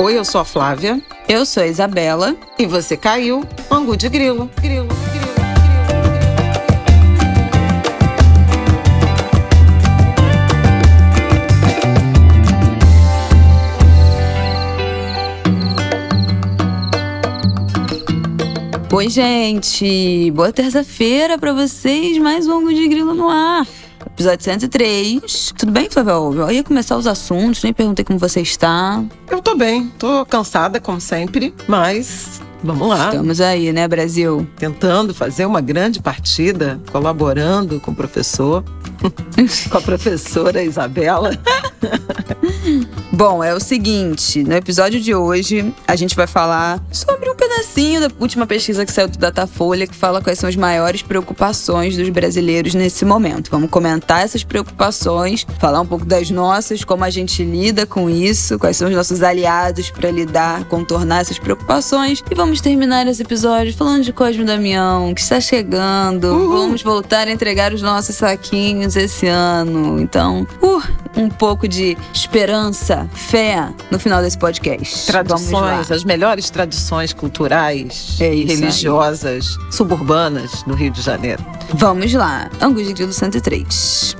Oi, eu sou a Flávia. Eu sou a Isabela. E você caiu, Angu de Grilo. Grilo, grilo. Oi, gente! Boa terça-feira para vocês, mais um Angu de Grilo no ar episódio 103. Tudo bem, Flávia? Eu ia começar os assuntos, nem perguntei como você está. Eu tô bem, tô cansada, como sempre, mas Vamos lá. Estamos aí, né, Brasil? Tentando fazer uma grande partida, colaborando com o professor, com a professora Isabela. Bom, é o seguinte, no episódio de hoje a gente vai falar sobre um pedacinho da última pesquisa que saiu do Datafolha que fala quais são as maiores preocupações dos brasileiros nesse momento. Vamos comentar essas preocupações, falar um pouco das nossas, como a gente lida com isso, quais são os nossos aliados para lidar, contornar essas preocupações e vamos terminar esse episódio falando de Cosme Damião, que está chegando. Uhul. Vamos voltar a entregar os nossos saquinhos esse ano. Então, uh, um pouco de esperança, fé no final desse podcast. Tradições, as melhores tradições culturais é e religiosas aí. suburbanas no Rio de Janeiro. Vamos lá. Angus de Grilo 103.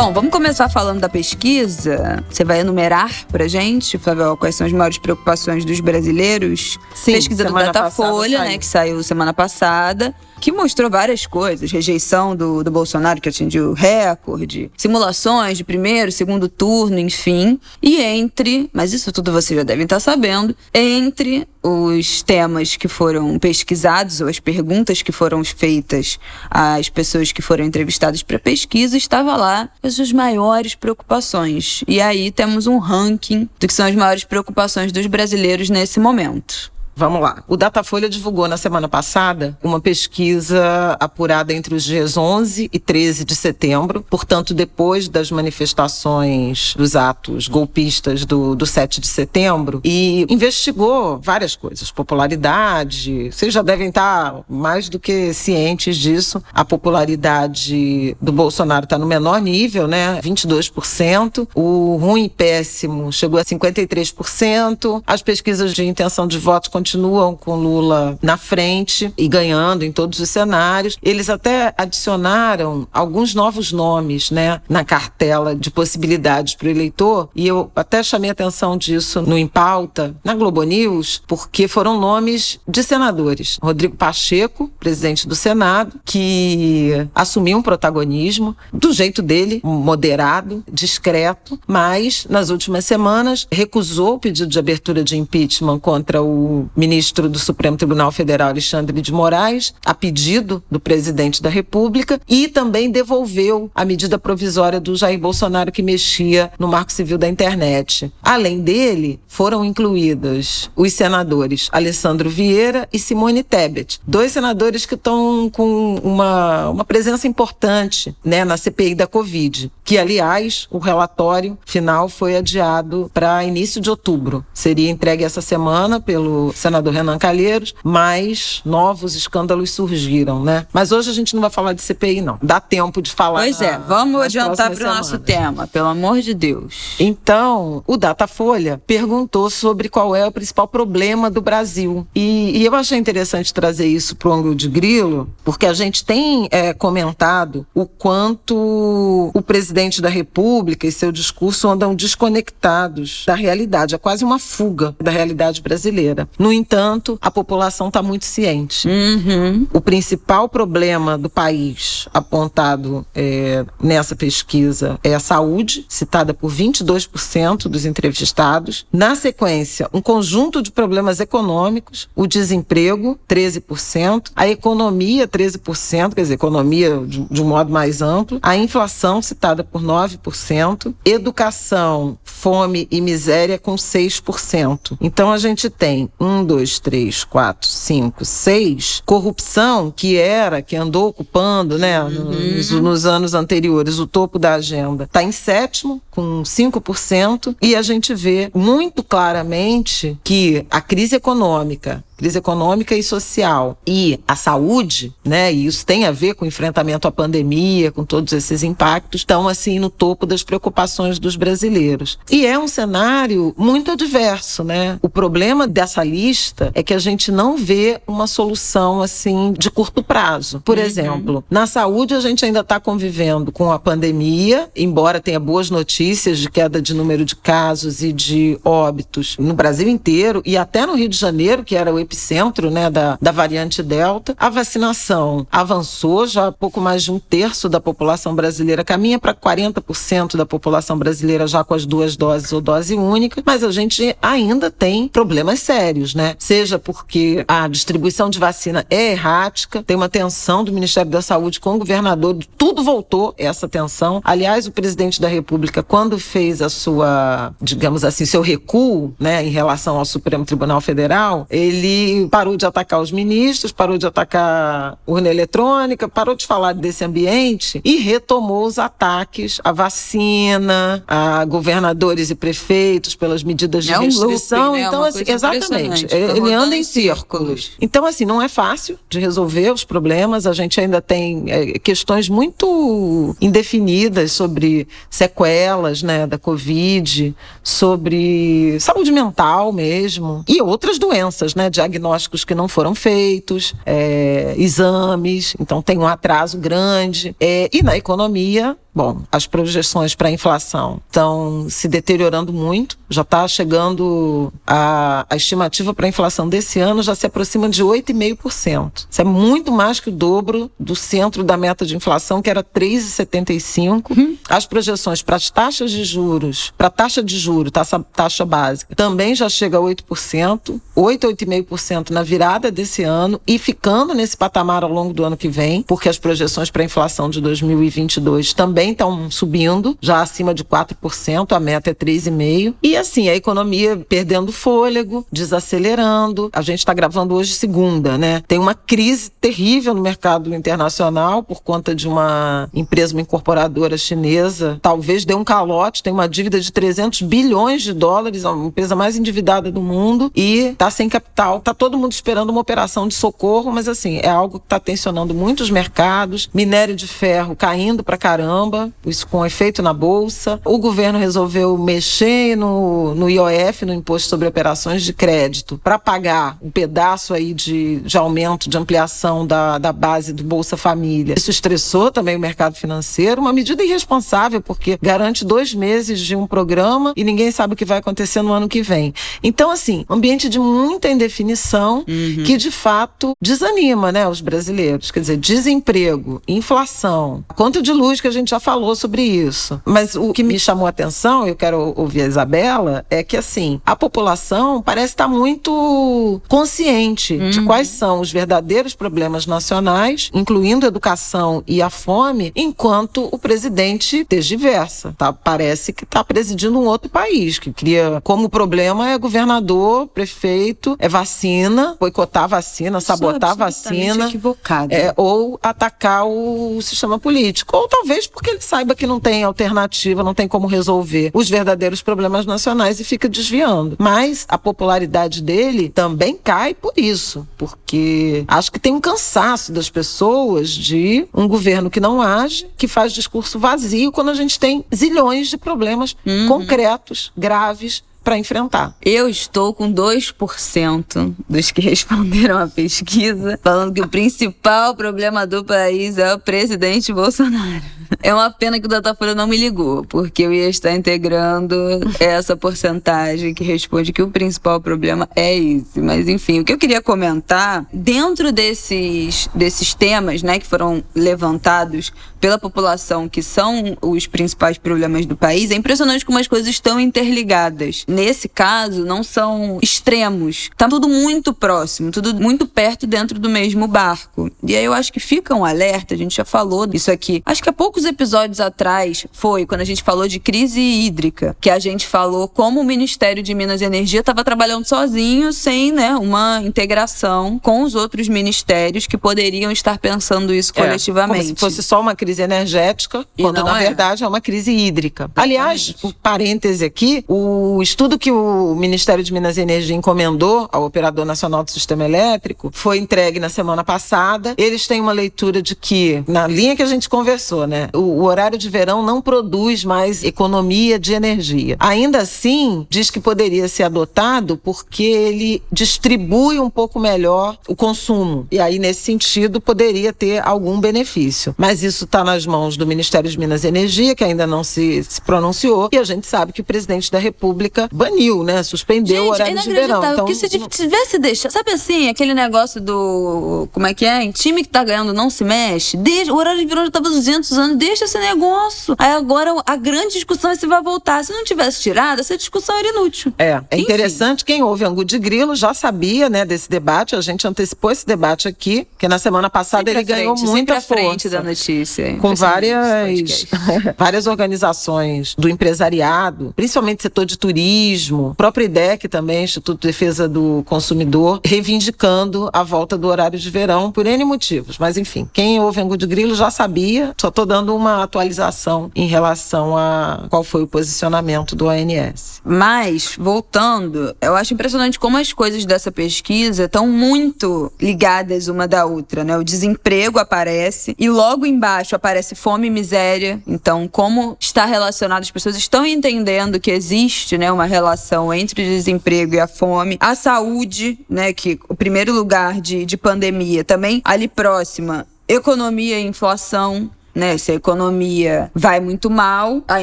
Bom, vamos começar falando da pesquisa. Você vai enumerar pra gente, Flávio, quais são as maiores preocupações dos brasileiros? Sim, pesquisa do Datafolha, né, que saiu semana passada que mostrou várias coisas. Rejeição do, do Bolsonaro, que atingiu recorde, simulações de primeiro, segundo turno, enfim. E entre, mas isso tudo vocês já devem estar sabendo, entre os temas que foram pesquisados, ou as perguntas que foram feitas às pessoas que foram entrevistadas para pesquisa, estava lá as suas maiores preocupações. E aí temos um ranking do que são as maiores preocupações dos brasileiros nesse momento. Vamos lá. O Datafolha divulgou na semana passada uma pesquisa apurada entre os dias 11 e 13 de setembro, portanto, depois das manifestações dos atos golpistas do, do 7 de setembro, e investigou várias coisas. Popularidade, vocês já devem estar mais do que cientes disso. A popularidade do Bolsonaro está no menor nível, né? 22%. O ruim e péssimo chegou a 53%. As pesquisas de intenção de voto continuam continuam com Lula na frente e ganhando em todos os cenários. Eles até adicionaram alguns novos nomes, né, na cartela de possibilidades para o eleitor, e eu até chamei atenção disso no Em Pauta, na Globo News, porque foram nomes de senadores. Rodrigo Pacheco, presidente do Senado, que assumiu um protagonismo do jeito dele, moderado, discreto, mas nas últimas semanas recusou o pedido de abertura de impeachment contra o ministro do Supremo Tribunal Federal, Alexandre de Moraes, a pedido do presidente da República, e também devolveu a medida provisória do Jair Bolsonaro que mexia no Marco Civil da Internet. Além dele, foram incluídos os senadores Alessandro Vieira e Simone Tebet, dois senadores que estão com uma, uma presença importante né, na CPI da Covid, que, aliás, o relatório final foi adiado para início de outubro. Seria entregue essa semana pelo senador Renan Calheiros, mas novos escândalos surgiram, né? Mas hoje a gente não vai falar de CPI, não. Dá tempo de falar. Pois é, vamos adiantar para o nosso tema, pelo amor de Deus. Então, o Datafolha perguntou sobre qual é o principal problema do Brasil. E, e eu achei interessante trazer isso para o ângulo de grilo, porque a gente tem é, comentado o quanto o presidente da República e seu discurso andam desconectados da realidade. É quase uma fuga da realidade brasileira. No entanto, a população está muito ciente. Uhum. O principal problema do país apontado é, nessa pesquisa é a saúde, citada por 22% dos entrevistados. Na sequência, um conjunto de problemas econômicos, o desemprego, 13%, a economia, 13%, quer dizer, economia de, de um modo mais amplo, a inflação, citada por 9%, educação, fome e miséria, com 6%. Então, a gente tem um, dois, três, quatro, cinco, seis, corrupção, que era, que andou ocupando, né, uhum. nos, nos, anos anteriores, o topo da agenda, está em sétimo, com 5%, e a gente vê muito claramente que a crise econômica crise econômica e social e a saúde, né, e isso tem a ver com o enfrentamento à pandemia, com todos esses impactos, estão assim no topo das preocupações dos brasileiros. E é um cenário muito adverso, né? O problema dessa lista é que a gente não vê uma solução assim de curto prazo. Por uhum. exemplo, na saúde a gente ainda está convivendo com a pandemia, embora tenha boas notícias de queda de número de casos e de óbitos no Brasil inteiro e até no Rio de Janeiro, que era o epicentro, né, da, da variante Delta. A vacinação avançou, já pouco mais de um terço da população brasileira caminha para 40% da população brasileira já com as duas doses ou dose única, mas a gente ainda tem problemas sérios, né? Seja porque a distribuição de vacina é errática, tem uma tensão do Ministério da Saúde com o governador, tudo voltou essa tensão. Aliás, o presidente da República, quando fez a sua, digamos assim, seu recuo, né, em relação ao Supremo Tribunal Federal, ele parou de atacar os ministros, parou de atacar urna eletrônica, parou de falar desse ambiente e retomou os ataques à vacina, a governadores e prefeitos pelas medidas de é um restrição. Né? Então, assim, exatamente. Ele anda em círculos. Então, assim, não é fácil de resolver os problemas. A gente ainda tem é, questões muito indefinidas sobre sequelas, né, da Covid, sobre saúde mental mesmo e outras doenças, né, diagnósticos que não foram feitos, é, exames. Então, tem um atraso grande. É, e na economia, Bom, as projeções para a inflação estão se deteriorando muito, já está chegando a, a estimativa para a inflação desse ano já se aproxima de 8,5%. Isso é muito mais que o dobro do centro da meta de inflação, que era 3,75%. Uhum. As projeções para as taxas de juros, para a taxa de juros, taxa, taxa básica, também já chega a 8%, 8, 8,5% na virada desse ano e ficando nesse patamar ao longo do ano que vem, porque as projeções para a inflação de 2022 também também estão subindo, já acima de 4%, a meta é 3,5%. E assim, a economia perdendo fôlego, desacelerando. A gente está gravando hoje segunda, né? Tem uma crise terrível no mercado internacional por conta de uma empresa, uma incorporadora chinesa, talvez dê um calote, tem uma dívida de 300 bilhões de dólares, a empresa mais endividada do mundo e está sem capital. Está todo mundo esperando uma operação de socorro, mas assim, é algo que está tensionando muitos mercados. Minério de ferro caindo para caramba caramba, isso com efeito na bolsa. O governo resolveu mexer no, no IOF, no Imposto sobre Operações de Crédito, para pagar um pedaço aí de, de aumento, de ampliação da, da base do Bolsa Família. Isso estressou também o mercado financeiro, uma medida irresponsável, porque garante dois meses de um programa e ninguém sabe o que vai acontecer no ano que vem. Então, assim, ambiente de muita indefinição uhum. que, de fato, desanima né, os brasileiros. Quer dizer, desemprego, inflação, conta de luz que a gente já falou sobre isso. Mas o que me chamou a atenção, eu quero ouvir a Isabela, é que assim, a população parece estar muito consciente uhum. de quais são os verdadeiros problemas nacionais, incluindo a educação e a fome, enquanto o presidente desdiversa. Tá? Parece que está presidindo um outro país, que cria como problema é governador, prefeito, é vacina, boicotar vacina, Isso sabotar vacina. Equivocado. É, ou atacar o sistema político. Ou talvez porque ele saiba que não tem alternativa, não tem como resolver os verdadeiros problemas nacionais e fica desviando. Mas a popularidade dele também cai por isso, porque acho que tem um cansaço das pessoas de um governo que não age, que faz discurso vazio quando a gente tem zilhões de problemas uhum. concretos, graves, para enfrentar. Eu estou com 2% dos que responderam à pesquisa, falando que o principal problema do país é o presidente Bolsonaro. É uma pena que o Datafolha não me ligou, porque eu ia estar integrando essa porcentagem que responde que o principal problema é esse. Mas enfim, o que eu queria comentar, dentro desses, desses temas né, que foram levantados pela população, que são os principais problemas do país, é impressionante como as coisas estão interligadas. Nesse caso, não são extremos. Tá tudo muito próximo, tudo muito perto dentro do mesmo barco. E aí eu acho que fica um alerta, a gente já falou isso aqui. Acho que há poucos poucos episódios atrás foi quando a gente falou de crise hídrica, que a gente falou como o Ministério de Minas e Energia estava trabalhando sozinho, sem né, uma integração com os outros ministérios que poderiam estar pensando isso é, coletivamente. Como se fosse só uma crise energética, e quando na é. verdade é uma crise hídrica. Aliás, por parêntese aqui, o estudo que o Ministério de Minas e Energia encomendou ao Operador Nacional do Sistema Elétrico foi entregue na semana passada. Eles têm uma leitura de que, na linha que a gente conversou, né, o, horário de verão não produz mais economia de energia. Ainda assim, diz que poderia ser adotado porque ele distribui um pouco melhor o consumo. E aí, nesse sentido, poderia ter algum benefício. Mas isso está nas mãos do Ministério de Minas e Energia, que ainda não se, se pronunciou. E a gente sabe que o presidente da República baniu, né? Suspendeu gente, o horário de verão. Então, porque se tivesse deixado, sabe assim, aquele negócio do. Como é que é? Em time que tá ganhando não se mexe. Deixa, o horário de verão já tava 200 anos, deixa esse negócio. Aí agora a grande discussão é se vai voltar. Se não tivesse tirado, essa discussão era inútil. É, é interessante. Quem ouve Angu de Grilo já sabia, né, desse debate. A gente antecipou esse debate aqui, que na semana passada sempre ele ganhou frente, muita força. frente da notícia. Com várias, várias organizações do empresariado, principalmente setor de turismo, próprio IDEC também, Instituto de Defesa do Consumidor, reivindicando a volta do horário de verão por N motivos. Mas enfim, quem ouve Angu de Grilo já sabia, só estou dando uma atualização em relação a qual foi o posicionamento do ONS. Mas, voltando, eu acho impressionante como as coisas dessa pesquisa estão muito ligadas uma da outra, né? O desemprego aparece e logo embaixo aparece fome e miséria. Então, como está relacionado, as pessoas estão entendendo que existe, né, uma relação entre o desemprego e a fome. A saúde, né, que o primeiro lugar de, de pandemia também ali próxima economia e inflação né? Se a economia vai muito mal, a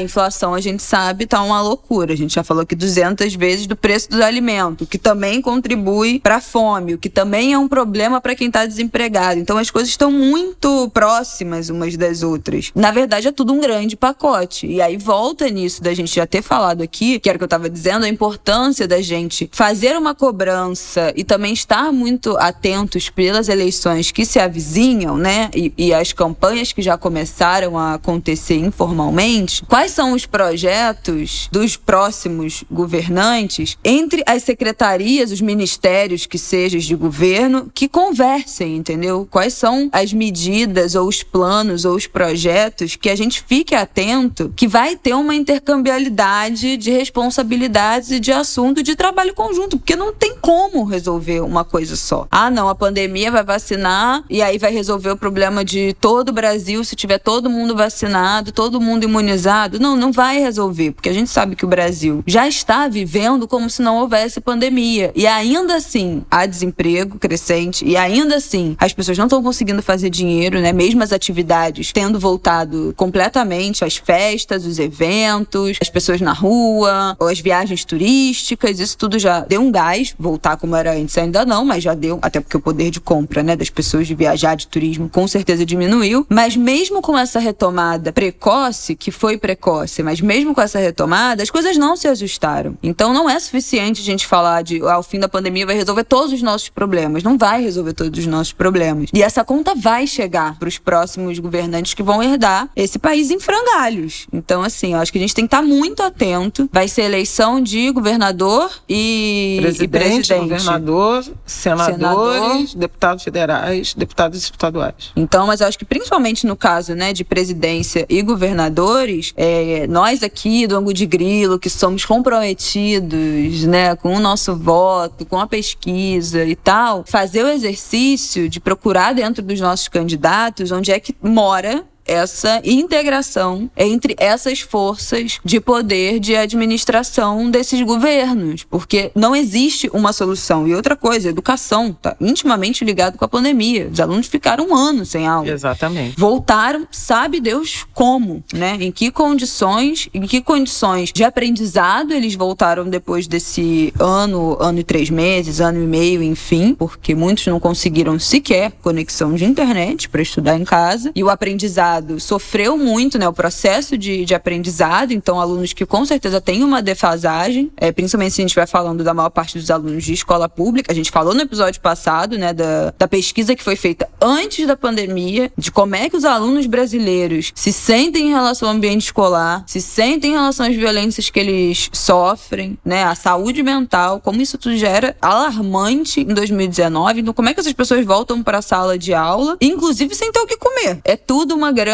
inflação a gente sabe tá uma loucura. A gente já falou aqui 200 vezes do preço dos alimentos, que também contribui para fome, o que também é um problema para quem está desempregado. Então as coisas estão muito próximas umas das outras. Na verdade é tudo um grande pacote. E aí volta nisso da gente já ter falado aqui, que era o que eu estava dizendo, a importância da gente fazer uma cobrança e também estar muito atentos pelas eleições que se avizinham, né? E, e as campanhas que já começaram começaram a acontecer informalmente, quais são os projetos dos próximos governantes entre as secretarias, os ministérios que sejam de governo, que conversem, entendeu? Quais são as medidas ou os planos ou os projetos que a gente fique atento que vai ter uma intercambialidade de responsabilidades e de assunto de trabalho conjunto, porque não tem como resolver uma coisa só. Ah, não, a pandemia vai vacinar e aí vai resolver o problema de todo o Brasil se tiver tiver todo mundo vacinado, todo mundo imunizado, não, não vai resolver, porque a gente sabe que o Brasil já está vivendo como se não houvesse pandemia. E ainda assim, há desemprego crescente, e ainda assim, as pessoas não estão conseguindo fazer dinheiro, né? Mesmo as atividades tendo voltado completamente, as festas, os eventos, as pessoas na rua, as viagens turísticas, isso tudo já deu um gás, voltar como era antes ainda não, mas já deu, até porque o poder de compra, né, das pessoas de viajar de turismo com certeza diminuiu, mas mesmo mesmo com essa retomada precoce, que foi precoce, mas mesmo com essa retomada, as coisas não se ajustaram. Então não é suficiente a gente falar de ao ah, fim da pandemia vai resolver todos os nossos problemas. Não vai resolver todos os nossos problemas. E essa conta vai chegar para os próximos governantes que vão herdar esse país em frangalhos. Então, assim, eu acho que a gente tem que estar tá muito atento. Vai ser eleição de governador e presidente, e presidente. governador, senadores, Senador. deputados federais, deputados estaduais. Então, mas eu acho que principalmente no caso caso, né, de presidência e governadores, é, nós aqui do Angu de Grilo, que somos comprometidos, né, com o nosso voto, com a pesquisa e tal, fazer o exercício de procurar dentro dos nossos candidatos onde é que mora essa integração entre essas forças de poder de administração desses governos, porque não existe uma solução. E outra coisa, educação está intimamente ligado com a pandemia. Os alunos ficaram um ano sem aula. Exatamente. Voltaram, sabe Deus como, né? Em que condições, em que condições de aprendizado eles voltaram depois desse ano, ano e três meses, ano e meio, enfim, porque muitos não conseguiram sequer conexão de internet para estudar em casa e o aprendizado lado, sofreu muito, né, o processo de, de aprendizado, então alunos que com certeza têm uma defasagem, é, principalmente se a gente vai falando da maior parte dos alunos de escola pública, a gente falou no episódio passado, né, da, da pesquisa que foi feita antes da pandemia, de como é que os alunos brasileiros se sentem em relação ao ambiente escolar, se sentem em relação às violências que eles sofrem, né, a saúde mental, como isso tudo já era alarmante em 2019, então como é que essas pessoas voltam para a sala de aula, inclusive sem ter o que comer. É tudo uma grande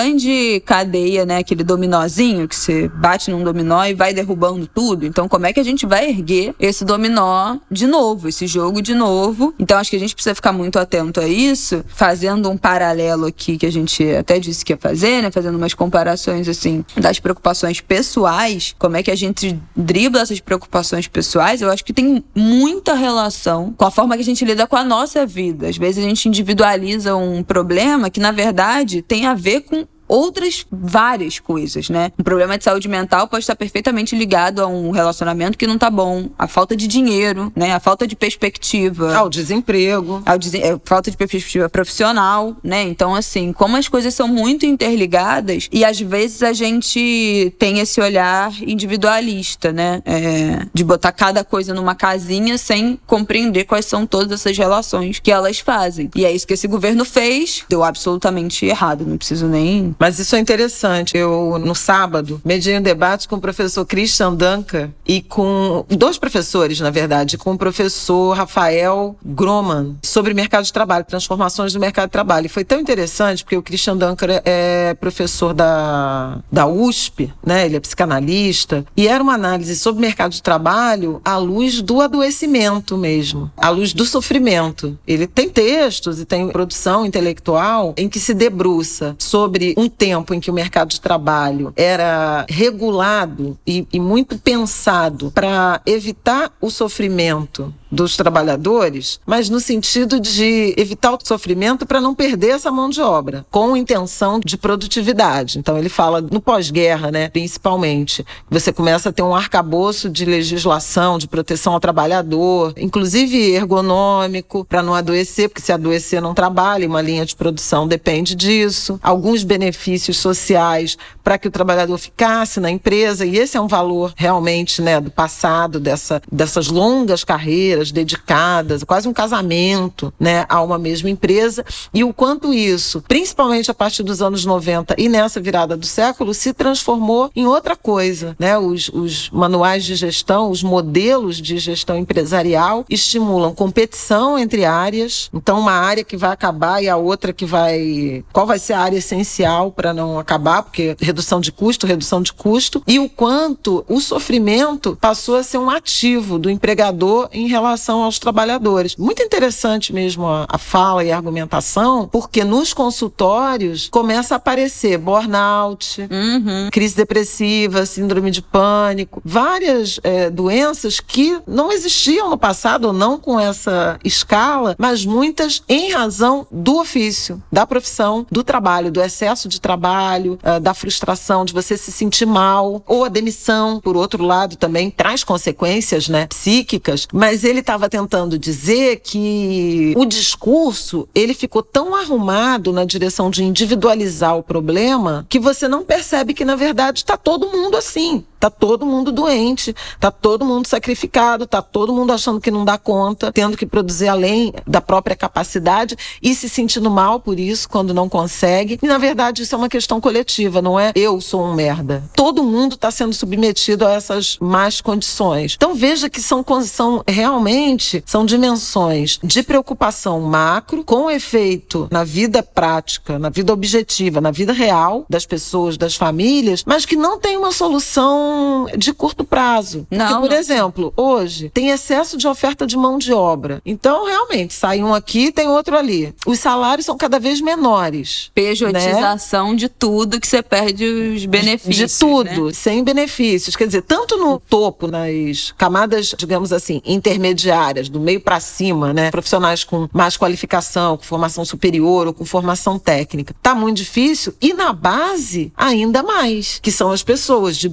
cadeia, né? Aquele dominózinho que você bate num dominó e vai derrubando tudo. Então, como é que a gente vai erguer esse dominó de novo, esse jogo de novo? Então, acho que a gente precisa ficar muito atento a isso, fazendo um paralelo aqui que a gente até disse que ia fazer, né? Fazendo umas comparações assim das preocupações pessoais, como é que a gente dribla essas preocupações pessoais? Eu acho que tem muita relação com a forma que a gente lida com a nossa vida. Às vezes a gente individualiza um problema que na verdade tem a ver com outras várias coisas, né? Um problema de saúde mental pode estar perfeitamente ligado a um relacionamento que não tá bom, a falta de dinheiro, né? A falta de perspectiva. Ao desemprego. Ao des... É, falta de perspectiva profissional, né? Então, assim, como as coisas são muito interligadas e às vezes a gente tem esse olhar individualista, né? É, de botar cada coisa numa casinha sem compreender quais são todas essas relações que elas fazem. E é isso que esse governo fez. Deu absolutamente errado. Não preciso nem mas isso é interessante. Eu, no sábado, mediei um debate com o professor Christian Duncan e com dois professores, na verdade, com o professor Rafael Groman, sobre mercado de trabalho, transformações do mercado de trabalho. E foi tão interessante, porque o Christian Duncan é professor da, da USP, né? Ele é psicanalista, e era uma análise sobre mercado de trabalho à luz do adoecimento mesmo, à luz do sofrimento. Ele tem textos e tem produção intelectual em que se debruça sobre um tempo em que o mercado de trabalho era regulado e, e muito pensado para evitar o sofrimento dos trabalhadores, mas no sentido de evitar o sofrimento para não perder essa mão de obra, com intenção de produtividade. Então ele fala no pós-guerra, né, principalmente, você começa a ter um arcabouço de legislação, de proteção ao trabalhador, inclusive ergonômico, para não adoecer, porque se adoecer não trabalha, uma linha de produção depende disso. Alguns benefícios sociais para que o trabalhador ficasse na empresa, e esse é um valor realmente, né, do passado dessa dessas longas carreiras dedicadas, quase um casamento, né, a uma mesma empresa, e o quanto isso, principalmente a partir dos anos 90 e nessa virada do século, se transformou em outra coisa, né? Os, os manuais de gestão, os modelos de gestão empresarial estimulam competição entre áreas. Então, uma área que vai acabar e a outra que vai. Qual vai ser a área essencial para não acabar? Porque redução de custo, redução de custo. E o quanto o sofrimento passou a ser um ativo do empregador em relação relação aos trabalhadores. Muito interessante mesmo a, a fala e a argumentação, porque nos consultórios começa a aparecer burnout, uhum. crise depressiva, síndrome de pânico, várias é, doenças que não existiam no passado, ou não com essa escala, mas muitas em razão do ofício, da profissão, do trabalho, do excesso de trabalho, uh, da frustração, de você se sentir mal, ou a demissão, por outro lado, também traz consequências né, psíquicas, mas ele estava tentando dizer que o discurso ele ficou tão arrumado na direção de individualizar o problema que você não percebe que na verdade está todo mundo assim. Tá todo mundo doente, tá todo mundo sacrificado, tá todo mundo achando que não dá conta, tendo que produzir além da própria capacidade e se sentindo mal por isso quando não consegue. E na verdade isso é uma questão coletiva, não é eu sou um merda. Todo mundo está sendo submetido a essas más condições. Então veja que são, são realmente são dimensões de preocupação macro com efeito na vida prática, na vida objetiva, na vida real das pessoas, das famílias, mas que não tem uma solução de curto prazo. Não, Porque, por não. exemplo, hoje tem excesso de oferta de mão de obra. Então, realmente, sai um aqui, tem outro ali. Os salários são cada vez menores. Pejotização né? de tudo que você perde os benefícios. De tudo, né? sem benefícios. Quer dizer, tanto no topo, nas camadas, digamos assim, intermediárias, do meio para cima, né? Profissionais com mais qualificação, com formação superior ou com formação técnica. Tá muito difícil. E na base, ainda mais, que são as pessoas de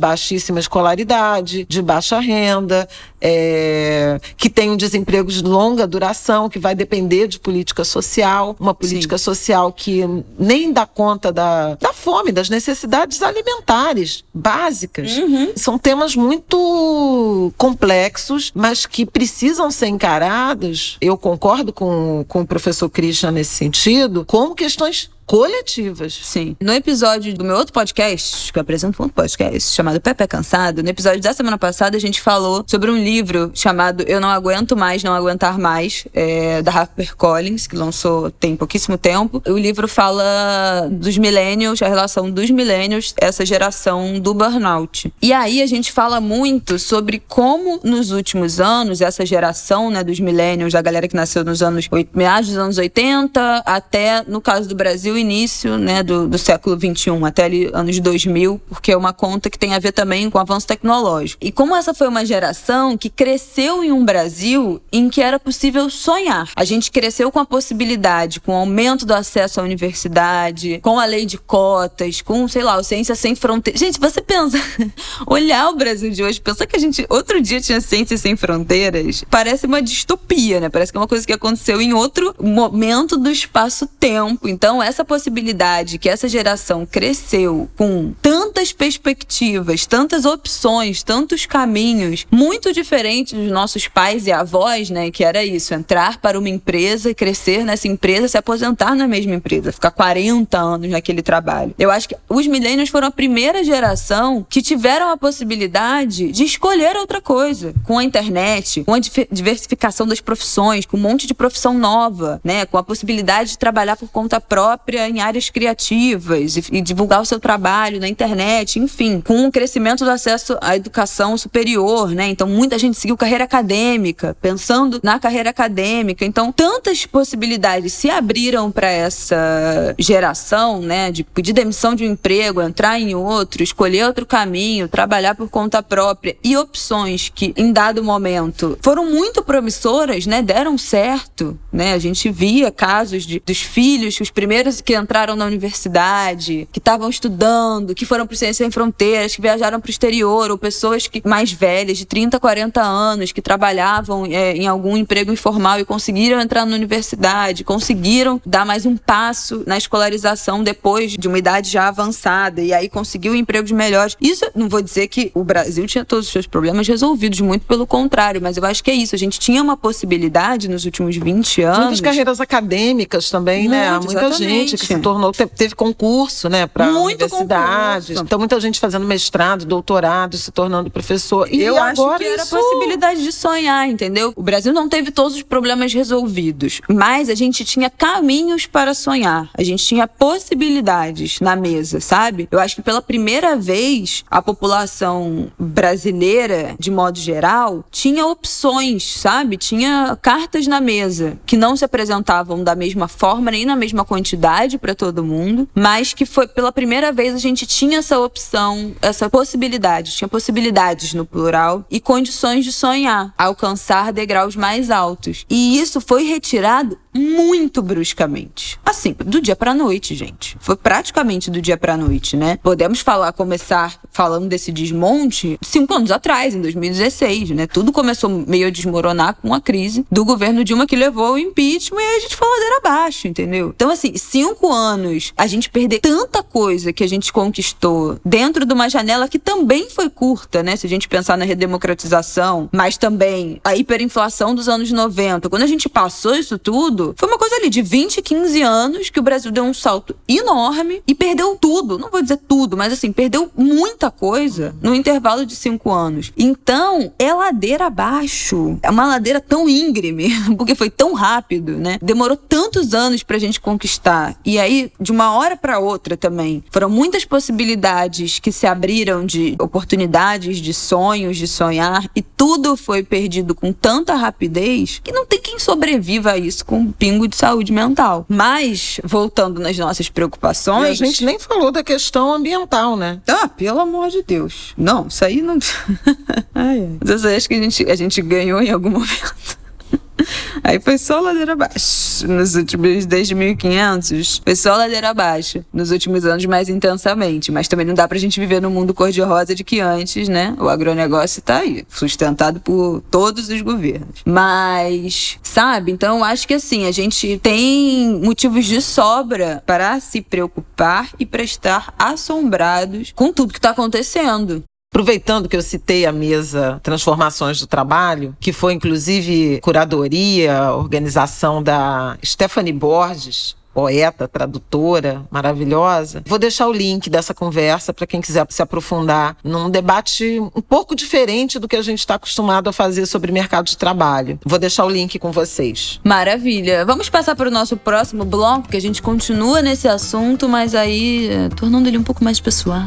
baixíssima escolaridade, de baixa renda, é, que tem um desemprego de longa duração, que vai depender de política social, uma política Sim. social que nem dá conta da, da fome, das necessidades alimentares básicas. Uhum. São temas muito complexos, mas que precisam ser encarados. Eu concordo com, com o professor Christian nesse sentido, como questões coletivas. Sim. No episódio do meu outro podcast, que eu apresento um outro podcast, chamado Pepe Cansado, no episódio da semana passada a gente falou sobre um livro chamado Eu Não Aguento Mais, Não Aguentar Mais, é, da HarperCollins, que lançou tem pouquíssimo tempo. O livro fala dos millennials, a relação dos millennials, essa geração do burnout. E aí a gente fala muito sobre como nos últimos anos, essa geração né, dos millennials, da galera que nasceu nos anos meados dos anos 80, até, no caso do Brasil, início né, do, do século XXI, até ali, anos 2000, porque é uma conta que tem a ver também com o avanço tecnológico. E como essa foi uma geração que cresceu em um Brasil em que era possível sonhar. A gente cresceu com a possibilidade, com o aumento do acesso à universidade, com a lei de cotas, com, sei lá, o Ciência Sem Fronteiras. Gente, você pensa, olhar o Brasil de hoje, pensar que a gente outro dia tinha Ciência Sem Fronteiras, parece uma distopia, né? Parece que é uma coisa que aconteceu em outro momento do espaço-tempo. Então, essa possibilidade que essa geração cresceu com tantas perspectivas, tantas opções, tantos caminhos muito diferentes dos nossos pais e avós, né? Que era isso, entrar para uma empresa, crescer nessa empresa, se aposentar na mesma empresa, ficar 40 anos naquele trabalho. Eu acho que os milênios foram a primeira geração que tiveram a possibilidade de escolher outra coisa. Com a internet, com a diversificação das profissões, com um monte de profissão nova, né? Com a possibilidade de trabalhar por conta própria em áreas criativas e, e, divulgar o seu trabalho na internet, enfim, com o crescimento do acesso à educação superior, né? Então muita gente seguiu carreira acadêmica, pensando na carreira acadêmica. Então tantas possibilidades se abriram para essa geração, né? De pedir demissão de um emprego, entrar em outro, escolher outro caminho, trabalhar por conta própria e opções que em dado momento foram muito promissoras, né? Deram certo, né? A gente via casos de, dos filhos, os primeiros que entraram na universidade, que estavam estudando, que foram para Ciência Sem Fronteiras, que viajaram para o exterior, ou pessoas que, mais velhas, de 30, 40 anos, que trabalhavam é, em algum emprego informal e conseguiram entrar na universidade, conseguiram dar mais um passo na escolarização depois de uma idade já avançada, e aí conseguiu empregos melhores. Isso, não vou dizer que o Brasil tinha todos os seus problemas resolvidos, muito pelo contrário, mas eu acho que é isso. A gente tinha uma possibilidade nos últimos 20 anos. Muitas carreiras acadêmicas também, Muito, né? Muita exatamente. gente que se tornou, teve concurso, né, para universidades. Concurso. Então, muita gente fazendo mestrado, doutorado, se tornando professor. E eu acho que era possibilidade de sonhar, entendeu? O Brasil não teve todos os problemas resolvidos, mas a gente tinha caminhos para sonhar. A gente tinha possibilidades na mesa, sabe? Eu acho que pela primeira vez a população brasileira, de modo geral, tinha opções, sabe? Tinha cartas na mesa que não se apresentavam da mesma forma nem na mesma quantidade para todo mundo, mas que foi pela primeira vez a gente tinha essa opção, essa possibilidade, tinha possibilidades no plural e condições de sonhar, alcançar degraus mais altos. E isso foi retirado muito bruscamente. Assim, do dia para noite, gente. Foi praticamente do dia para noite, né? Podemos falar, começar falando desse desmonte cinco anos atrás, em 2016, né? Tudo começou meio a desmoronar com a crise do governo Dilma que levou ao impeachment e a gente foi ladeira abaixo, entendeu? Então, assim, cinco anos a gente perder tanta coisa que a gente conquistou dentro de uma janela que também foi curta, né? Se a gente pensar na redemocratização, mas também a hiperinflação dos anos 90. Quando a gente passou isso tudo, Foi uma coisa ali de 20, 15 anos que o Brasil deu um salto enorme e perdeu tudo. Não vou dizer tudo, mas assim, perdeu muita coisa no intervalo de cinco anos. Então, é ladeira abaixo. É uma ladeira tão íngreme, porque foi tão rápido, né? Demorou tantos anos pra gente conquistar. E aí, de uma hora para outra também, foram muitas possibilidades que se abriram de oportunidades, de sonhos, de sonhar, e tudo foi perdido com tanta rapidez que não tem quem sobreviva a isso com pingo de saúde mental. Mas, voltando nas nossas preocupações. E a gente nem falou da questão ambiental, né? Ah, pelo amor de Deus. Não, isso aí não. ai, ai. Mas acho que a gente, a gente ganhou em algum momento. Aí foi só ladeira abaixo. Nos últimos, desde 1500, foi só ladeira abaixo. Nos últimos anos, mais intensamente. Mas também não dá pra gente viver no mundo cor-de-rosa de que antes, né? O agronegócio tá aí, sustentado por todos os governos. Mas, sabe? Então, acho que assim, a gente tem motivos de sobra para se preocupar e para estar assombrados com tudo que está acontecendo. Aproveitando que eu citei a mesa Transformações do Trabalho, que foi inclusive curadoria, organização da Stephanie Borges, poeta, tradutora maravilhosa. Vou deixar o link dessa conversa para quem quiser se aprofundar num debate um pouco diferente do que a gente está acostumado a fazer sobre mercado de trabalho. Vou deixar o link com vocês. Maravilha. Vamos passar para o nosso próximo bloco, que a gente continua nesse assunto, mas aí é, tornando ele um pouco mais pessoal,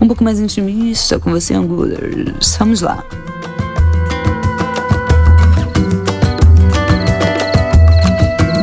um pouco mais intimista com você, Angulers. Vamos lá.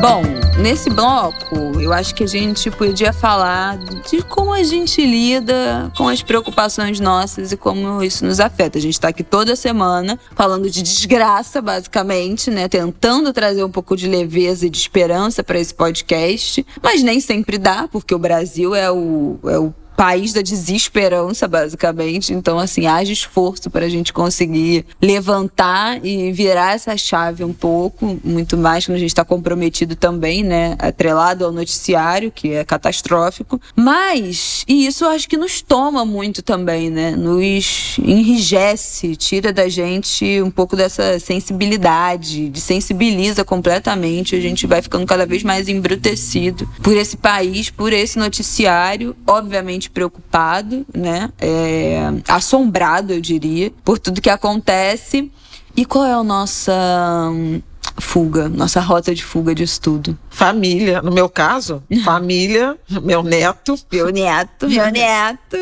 Bom, Nesse bloco, eu acho que a gente podia falar de como a gente lida com as preocupações nossas e como isso nos afeta. A gente está aqui toda semana falando de desgraça, basicamente, né? Tentando trazer um pouco de leveza e de esperança para esse podcast, mas nem sempre dá, porque o Brasil é o, é o país da desesperança, basicamente. Então, assim, haja esforço para a gente conseguir levantar e virar essa chave um pouco, muito mais quando a gente está comprometido também, né? Atrelado ao noticiário, que é catastrófico. Mas, e isso eu acho que nos toma muito também, né? Nos enrijece, tira da gente um pouco dessa sensibilidade, desensibiliza completamente. A gente vai ficando cada vez mais embrutecido por esse país, por esse noticiário, obviamente preocupado, né? É, assombrado, eu diria, por tudo que acontece. E qual é a nossa hum, fuga, nossa rota de fuga de estudo? Família, no meu caso, família, meu neto. Meu neto, meu neto.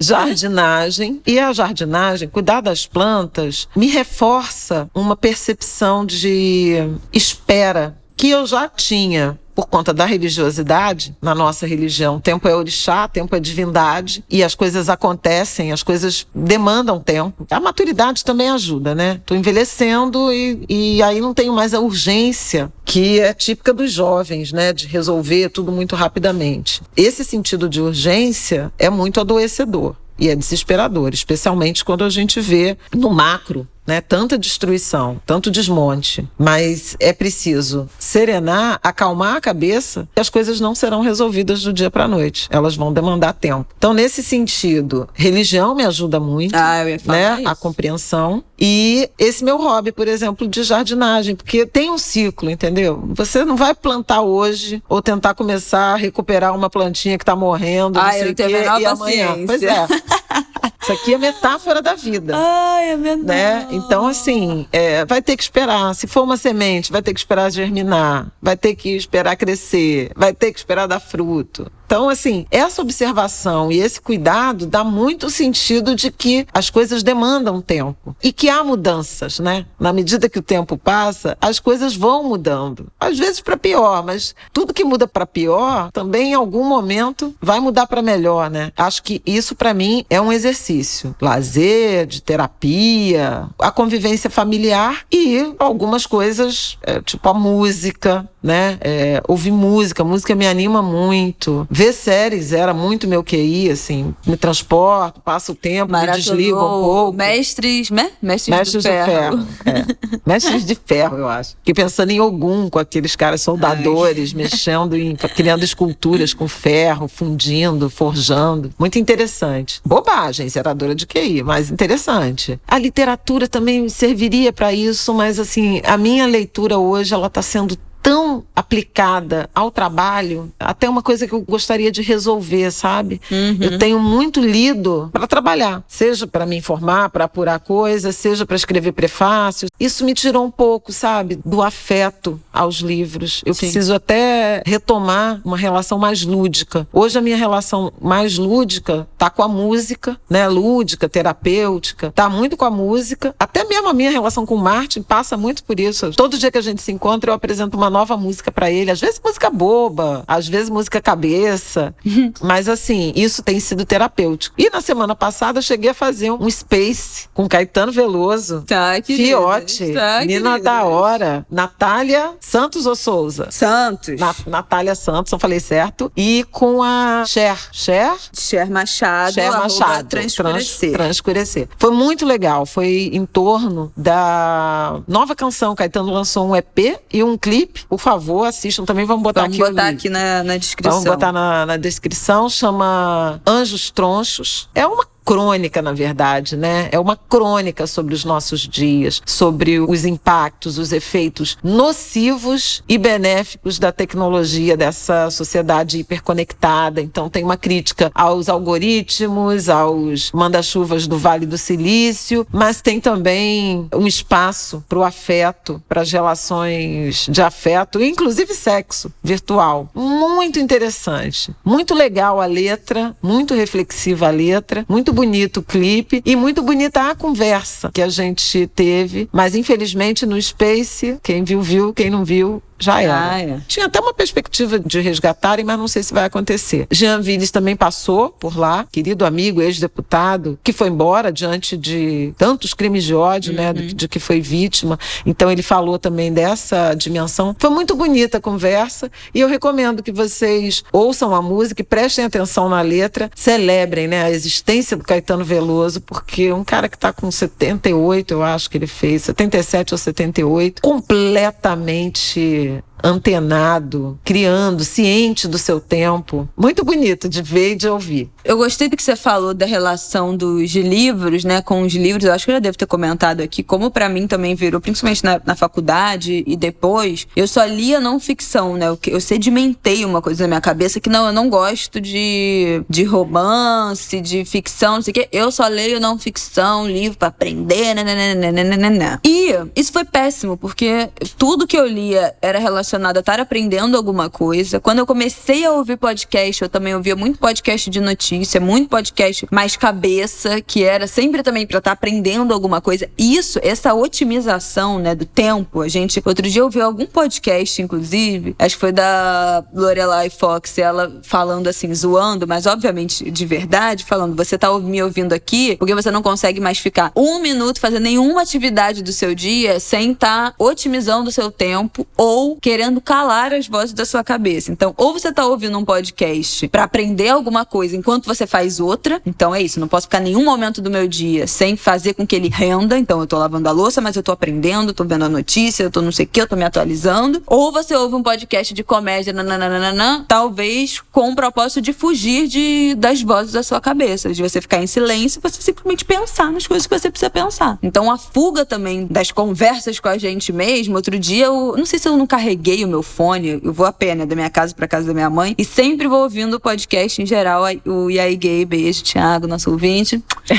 Jardinagem. E a jardinagem, cuidar das plantas, me reforça uma percepção de espera que eu já tinha por conta da religiosidade, na nossa religião, tempo é orixá, tempo é divindade, e as coisas acontecem, as coisas demandam tempo. A maturidade também ajuda, né? Tô envelhecendo e, e aí não tenho mais a urgência que é típica dos jovens, né? De resolver tudo muito rapidamente. Esse sentido de urgência é muito adoecedor. E é desesperador, especialmente quando a gente vê no macro né? Tanta destruição, tanto desmonte. Mas é preciso serenar, acalmar a cabeça, e as coisas não serão resolvidas do dia para a noite. Elas vão demandar tempo. Então, nesse sentido, religião me ajuda muito, ah, eu ia falar né? Isso. A compreensão. E esse meu hobby, por exemplo, de jardinagem, porque tem um ciclo, entendeu? Você não vai plantar hoje ou tentar começar a recuperar uma plantinha que está morrendo, ah, não sei eu o quê, e amanhã. Pois é. Isso aqui é metáfora da vida. Ai, é verdade. Né? Então, assim, é, vai ter que esperar. Se for uma semente, vai ter que esperar germinar, vai ter que esperar crescer, vai ter que esperar dar fruto. Então, assim, essa observação e esse cuidado dá muito sentido de que as coisas demandam tempo e que há mudanças, né? Na medida que o tempo passa, as coisas vão mudando. Às vezes para pior, mas tudo que muda para pior também em algum momento vai mudar para melhor, né? Acho que isso para mim é um exercício, lazer, de terapia, a convivência familiar e algumas coisas, é, tipo a música, né? É, ouvir música, música me anima muito. Ver séries era muito meu QI, assim. Me transporto, passo o tempo, me desligo um pouco. Mestres, né? Mestres, Mestres de ferro. De ferro. É. Mestres de ferro, eu acho. Fiquei pensando em Ogum, com aqueles caras soldadores, Ai. mexendo em. criando esculturas com ferro, fundindo, forjando. Muito interessante. Bobagem, geradora de QI, mas interessante. A literatura também serviria para isso, mas assim, a minha leitura hoje ela está sendo tão aplicada ao trabalho, até uma coisa que eu gostaria de resolver, sabe? Uhum. Eu tenho muito lido para trabalhar, seja para me informar, para apurar coisas, seja para escrever prefácios. Isso me tirou um pouco, sabe, do afeto aos livros. Eu Sim. preciso até retomar uma relação mais lúdica. Hoje a minha relação mais lúdica tá com a música, né? Lúdica, terapêutica, tá muito com a música. Até mesmo a minha relação com o Martin passa muito por isso. Todo dia que a gente se encontra, eu apresento uma nova música para ele. Às vezes música boba, às vezes música cabeça. Mas assim, isso tem sido terapêutico. E na semana passada eu cheguei a fazer um space com Caetano Veloso, Tá. Fiote, Tá, Nina da Hora, Natália Santos ou Souza? Santos. Na- Natália Santos, eu falei certo. E com a Cher. Cher? Cher Machado. Cher Machado. Transparecer. Trans- Transcurecer. Foi muito legal. Foi em torno da nova canção. Caetano lançou um EP e um clipe. Por favor, assistam também. Vamos botar Vamos aqui o botar aqui na, na descrição. Vamos botar na, na descrição. Chama Anjos Tronchos. É uma crônica, na verdade, né? É uma crônica sobre os nossos dias, sobre os impactos, os efeitos nocivos e benéficos da tecnologia dessa sociedade hiperconectada. Então tem uma crítica aos algoritmos, aos manda-chuvas do Vale do Silício, mas tem também um espaço para o afeto, para as relações de afeto, inclusive sexo virtual. Muito interessante, muito legal a letra, muito reflexiva a letra, muito bonito o clipe e muito bonita a conversa que a gente teve, mas infelizmente no Space, quem viu viu, quem não viu já era. Ah, é. Tinha até uma perspectiva de resgatarem, mas não sei se vai acontecer. Jean Villes também passou por lá, querido amigo, ex-deputado, que foi embora diante de tantos crimes de ódio, né, de, de que foi vítima. Então ele falou também dessa dimensão. Foi muito bonita a conversa e eu recomendo que vocês ouçam a música e prestem atenção na letra, celebrem, né, a existência do Caetano Veloso, porque um cara que está com 78, eu acho que ele fez, 77 ou 78, completamente antenado, criando, ciente do seu tempo. Muito bonito de ver e de ouvir. Eu gostei do que você falou da relação dos livros, né, com os livros. Eu acho que eu já devo ter comentado aqui, como pra mim também virou, principalmente na, na faculdade e depois, eu só lia não ficção, né? Eu, eu sedimentei uma coisa na minha cabeça que não, eu não gosto de, de romance, de ficção, não sei o quê. Eu só leio não ficção, livro pra aprender, né, nananana. E isso foi péssimo, porque tudo que eu lia era relacionado a estar aprendendo alguma coisa. Quando eu comecei a ouvir podcast, eu também ouvia muito podcast de notícia, muito podcast mais cabeça, que era sempre também pra estar aprendendo alguma coisa. Isso, essa otimização, né, do tempo. A gente, outro dia eu ouvi algum podcast, inclusive, acho que foi da Lorelai Fox, ela falando assim, zoando, mas obviamente de verdade, falando, você tá me ouvindo aqui porque você não consegue mais ficar um minuto fazendo nenhuma atividade do seu dia sem estar otimizando o seu tempo ou querendo calar as vozes da sua cabeça. Então, ou você tá ouvindo um podcast pra aprender alguma coisa enquanto você faz outra. Então é isso, não posso ficar nenhum momento do meu dia sem fazer com que ele renda. Então eu tô lavando a louça, mas eu tô aprendendo, tô vendo a notícia, eu tô não sei o que, eu tô me atualizando. Ou você ouve um podcast de comédia, nananana, talvez com o propósito de fugir de, das vozes da sua cabeça, de você ficar em silêncio você simplesmente pensar nas coisas que você precisa pensar. Então a fuga também das conversas com a gente mesmo. Outro dia eu não sei se eu não carreguei o meu fone, eu vou a pé, né, da minha casa pra casa da minha mãe e sempre vou ouvindo o podcast em geral, o E aí Gay, beijo, Thiago, nosso ouvinte.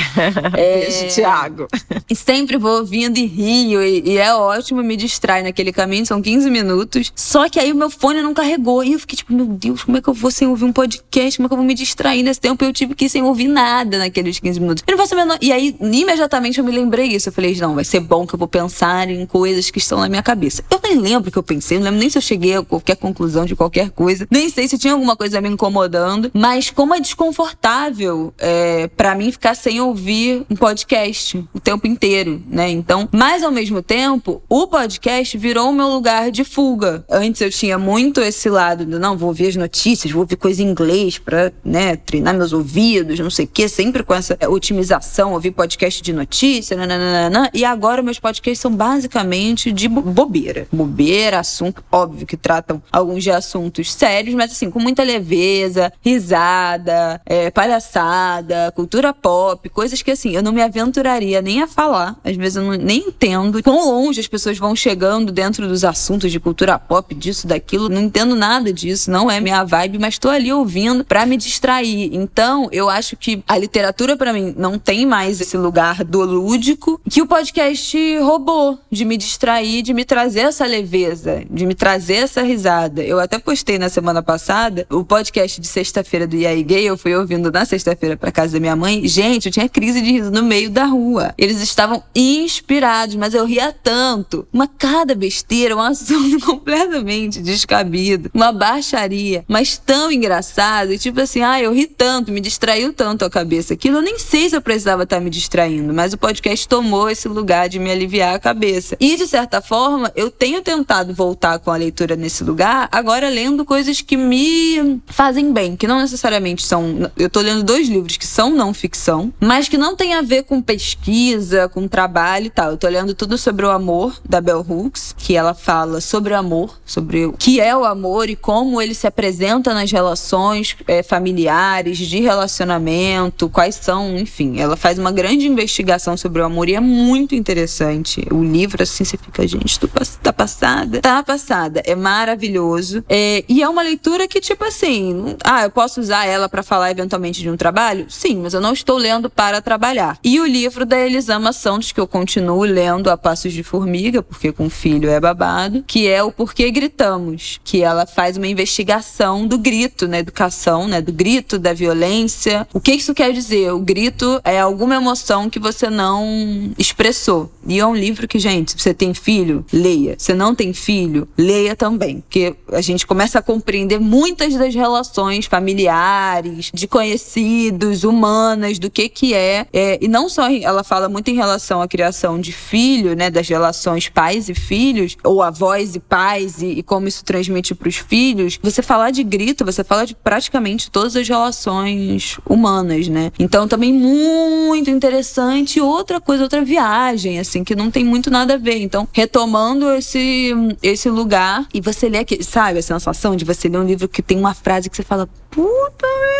É, Beijo, Tiago. e sempre vou ouvindo e rio, e, e é ótimo, me distrai naquele caminho, são 15 minutos. Só que aí o meu fone não carregou. E eu fiquei tipo, meu Deus, como é que eu vou sem ouvir um podcast? Como é que eu vou me distrair nesse tempo? E eu tive que ir sem ouvir nada naqueles 15 minutos. Eu não faço a menor... E aí, imediatamente eu me lembrei isso. Eu falei, não, vai ser bom que eu vou pensar em coisas que estão na minha cabeça. Eu nem lembro o que eu pensei, não lembro nem se eu cheguei a qualquer conclusão de qualquer coisa. Nem sei se tinha alguma coisa me incomodando. Mas como é desconfortável é, para mim ficar sem ouvir um podcast o tempo inteiro, né? Então, mas ao mesmo tempo, o podcast virou o meu lugar de fuga. Antes eu tinha muito esse lado, de, não, vou ouvir as notícias, vou ouvir coisa em inglês pra, né, treinar meus ouvidos, não sei o quê, sempre com essa otimização, ouvir podcast de notícia, nananana. E agora meus podcasts são basicamente de bo- bobeira. Bobeira, assunto, óbvio que tratam alguns de assuntos sérios, mas assim, com muita leveza, risada, é, palhaçada, cultura pop, coisas que assim, eu não me aventuraria nem a falar. Às vezes eu não, nem entendo quão longe as pessoas vão chegando dentro dos assuntos de cultura pop, disso, daquilo. Não entendo nada disso, não é minha vibe, mas tô ali ouvindo pra me distrair. Então, eu acho que a literatura pra mim não tem mais esse lugar do lúdico que o podcast roubou de me distrair, de me trazer essa leveza, de me trazer essa risada. Eu até postei na semana passada o podcast de sexta-feira do aí Gay, eu fui ouvindo na sexta-feira pra casa da minha mãe, gente, eu tinha crise de riso no meio da rua. Eles estavam inspirados, mas eu ria tanto. Uma cada besteira, um assunto completamente descabido, uma baixaria, mas tão engraçado. E tipo assim, ah, eu ri tanto, me distraiu tanto a cabeça. Aquilo eu nem sei se eu precisava estar me distraindo, mas o podcast tomou esse lugar de me aliviar a cabeça. E de certa forma, eu tenho tentado voltar com a leitura nesse lugar, agora lendo coisas que me fazem bem, que não necessariamente são. Eu tô lendo dois livros que são não ficção, mas que não tem a ver com pesquisa, com trabalho e tal. Eu tô lendo tudo sobre o amor da Bell Hooks, que ela fala sobre o amor, sobre o que é o amor e como ele se apresenta nas relações é, familiares, de relacionamento, quais são, enfim. Ela faz uma grande investigação sobre o amor e é muito interessante. O livro, assim, você fica, gente, tu tá passada? Tá passada. É maravilhoso. É, e é uma leitura que, tipo assim, ah, eu posso usar ela para falar eventualmente de um trabalho? Sim, mas eu não estou lendo para trabalhar. E o livro da Elisama Santos, que eu continuo lendo a passos de formiga, porque com filho é babado, que é o Porquê Gritamos, que ela faz uma investigação do grito na educação, né, do grito, da violência. O que isso quer dizer? O grito é alguma emoção que você não expressou. E é um livro que, gente, se você tem filho, leia. Se não tem filho, leia também, porque a gente começa a compreender muitas das relações familiares, de conhecidos, humanas, do que que é, é e não só ela fala muito em relação à criação de filho, né, das relações pais e filhos, ou avós e pais, e, e como isso transmite para os filhos. Você falar de grito, você fala de praticamente todas as relações humanas, né? Então também muito interessante. Outra coisa, outra viagem, assim, que não tem muito nada a ver. Então, retomando esse, esse lugar, e você lê aqui, sabe, a sensação de você ler um livro que tem uma frase que você fala, puta merda,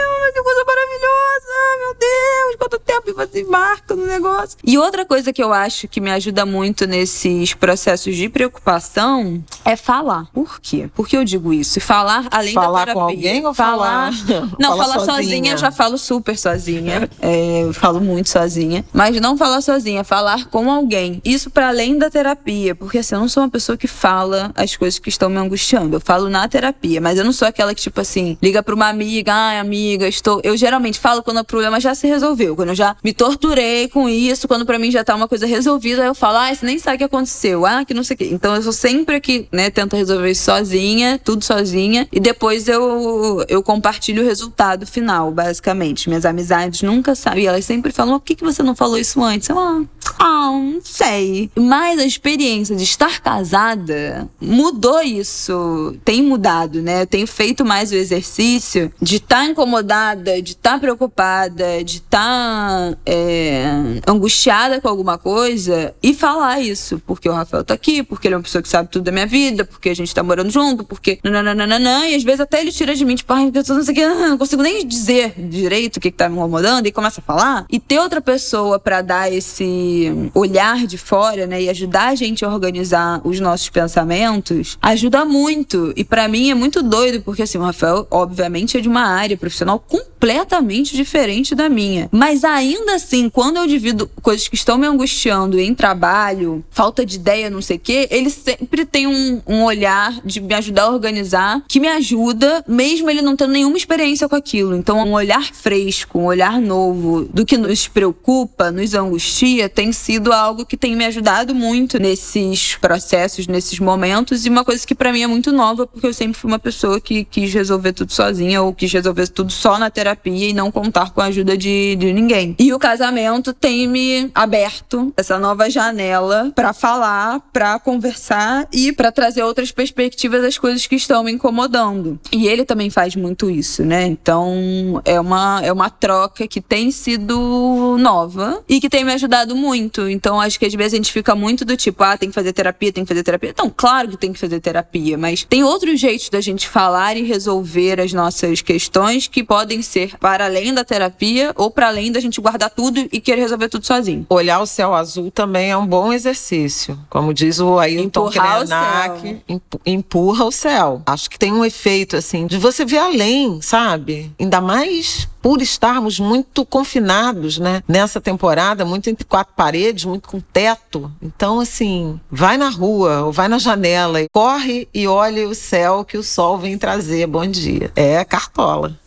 meu Deus, quanto tempo você embarca no negócio. E outra coisa que eu acho que me ajuda muito nesses processos de preocupação é falar. Por quê? Por que eu digo isso? E falar além falar da terapia. com alguém ou falar? Não, Fala falar sozinha. sozinha. eu já falo super sozinha. É, eu falo muito sozinha. Mas não falar sozinha, falar com alguém. Isso para além da terapia. Porque assim, eu não sou uma pessoa que fala as coisas que estão me angustiando. Eu falo na terapia, mas eu não sou aquela que, tipo assim, liga pra uma amiga, ai, amiga, estou. Eu geralmente falo quando o problema já se resolveu, quando eu já me torturei com isso, quando pra mim já tá uma coisa resolvida, eu falo, ah, você nem sabe o que aconteceu, ah, que não sei o quê. Então eu sou sempre que, né, tento resolver isso sozinha, tudo sozinha, e depois eu, eu compartilho o resultado final, basicamente. Minhas amizades nunca sabem, elas sempre falam, por que, que você não falou isso antes? Eu, ah, ah, não sei. Mas a experiência de estar casada mudou isso. Tem mudado, né? Eu tenho feito mais o exercício de estar incomodada, de estar preocupada, de estar é, angustiada com alguma coisa e falar isso. Porque o Rafael tá aqui, porque ele é uma pessoa que sabe tudo da minha vida, porque a gente tá morando junto, porque. Nananana, e às vezes até ele tira de mim, tipo, ai, tô não sei o que, não consigo nem dizer direito o que, que tá me incomodando, e começa a falar. E ter outra pessoa para dar esse olhar de fora, né, e ajudar a gente a organizar os nossos pensamentos, ajuda muito. E para mim é muito doido, porque assim, o Rafael, obviamente, é de uma área profissional completamente diferente da minha. Mas ainda assim, quando eu divido coisas que estão me angustiando em trabalho, falta de ideia, não sei o quê, ele sempre tem um, um olhar de me ajudar a organizar, que me ajuda, mesmo ele não tendo nenhuma experiência com aquilo. Então, um olhar fresco, um olhar novo do que nos preocupa, nos angustia, tem sido algo que tem me ajudado muito nesses processos, nesses momentos, e uma coisa que para mim é muito nova, porque eu sempre fui uma pessoa que quis resolver tudo sozinha ou quis resolver tudo só na terapia e não contar com a ajuda de, de ninguém. E o casamento tem me aberto essa nova janela para falar, para conversar e para trazer outras perspectivas das coisas que estão me incomodando. E ele também faz muito isso, né? Então é uma, é uma troca que tem sido nova e que tem me ajudado muito. Então acho que às vezes a gente fica muito do tipo, ah, tem que fazer terapia, tem que fazer terapia. Então, claro que tem que fazer terapia, mas tem outros jeitos da gente falar e resolver as nossas questões que podem ser para além da terapia ou para além da gente guardar tudo e querer resolver tudo sozinho. Olhar o céu azul também é um bom exercício. Como diz o Ailton Krenak, empurra o céu. Acho que tem um efeito, assim, de você ver além, sabe? Ainda mais por estarmos muito confinados, né? Nessa temporada, muito entre quatro paredes, muito com teto. Então, assim, vai na rua ou vai na janela, corre e olhe o céu que o sol vem trazer. Bom dia. É cartola.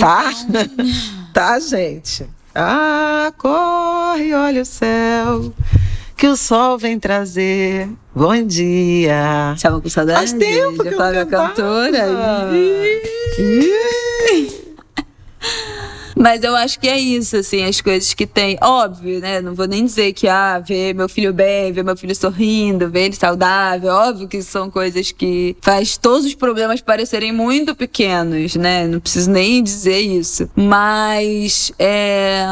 Tá? tá, gente? Ah, corre, olha o céu que o sol vem trazer. Bom dia. Tava com saudade? Faz tempo que eu Flávia cantora. Mas eu acho que é isso, assim, as coisas que tem. Óbvio, né? Não vou nem dizer que, ah, ver meu filho bem, ver meu filho sorrindo, ver ele saudável. Óbvio que são coisas que faz todos os problemas parecerem muito pequenos, né? Não preciso nem dizer isso. Mas é,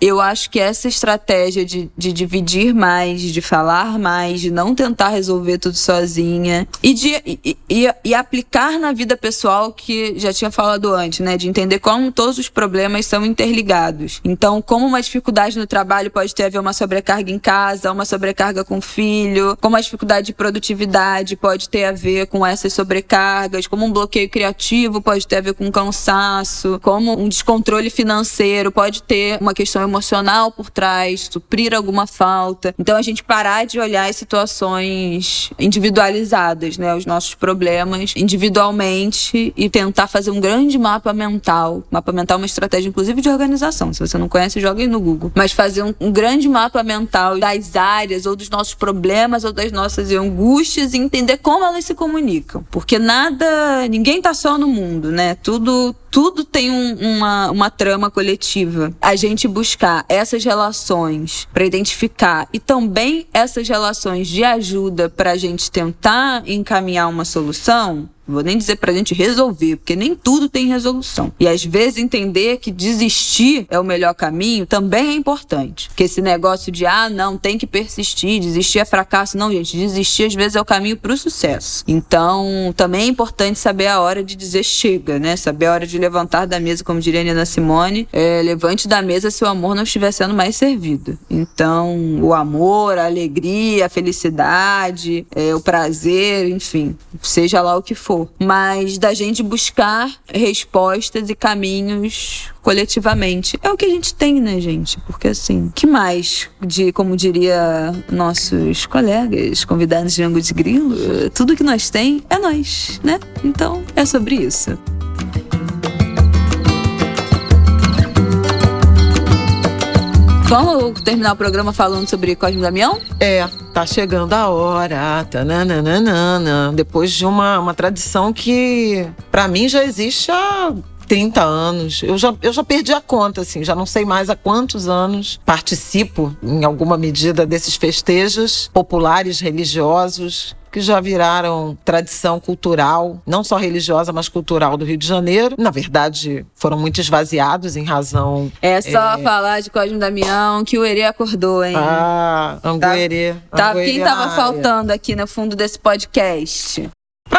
eu acho que essa estratégia de, de dividir mais, de falar mais, de não tentar resolver tudo sozinha e de e, e, e aplicar na vida pessoal que já tinha falado antes, né? De entender como todos os problemas são interligados. Então, como uma dificuldade no trabalho pode ter a ver uma sobrecarga em casa, uma sobrecarga com o filho, como a dificuldade de produtividade pode ter a ver com essas sobrecargas, como um bloqueio criativo pode ter a ver com cansaço, como um descontrole financeiro pode ter uma questão emocional por trás, suprir alguma falta. Então, a gente parar de olhar as situações individualizadas, né, os nossos problemas individualmente e tentar fazer um grande mapa mental. Mapa mental é uma estratégia inclusive de organização. Se você não conhece, jogue no Google. Mas fazer um, um grande mapa mental das áreas, ou dos nossos problemas, ou das nossas angústias, e entender como elas se comunicam. Porque nada. ninguém tá só no mundo, né? Tudo tudo tem um, uma, uma trama coletiva. A gente buscar essas relações para identificar e também essas relações de ajuda para a gente tentar encaminhar uma solução. Vou nem dizer pra gente resolver, porque nem tudo tem resolução. E às vezes entender que desistir é o melhor caminho também é importante. Porque esse negócio de, ah, não, tem que persistir, desistir é fracasso. Não, gente, desistir às vezes é o caminho pro sucesso. Então, também é importante saber a hora de dizer chega, né? Saber a hora de levantar da mesa, como diria Nina Simone, é, levante da mesa se o amor não estiver sendo mais servido. Então, o amor, a alegria, a felicidade, é, o prazer, enfim, seja lá o que for. Mas da gente buscar respostas e caminhos coletivamente. É o que a gente tem, né, gente? Porque assim, que mais de, como diria nossos colegas convidados de Ango de Grilo, tudo que nós tem é nós, né? Então, é sobre isso. Vamos terminar o programa falando sobre Cosme Damião? É, tá chegando a hora. Tananana, depois de uma, uma tradição que, para mim, já existe há 30 anos. Eu já, eu já perdi a conta, assim, já não sei mais há quantos anos participo, em alguma medida, desses festejos populares religiosos que já viraram tradição cultural, não só religiosa, mas cultural do Rio de Janeiro. Na verdade, foram muito esvaziados em razão. É só é... falar de Cosme Damião que o Herê acordou, hein? Ah, Anguerê. Tá, tá, quem tava faltando aqui no fundo desse podcast?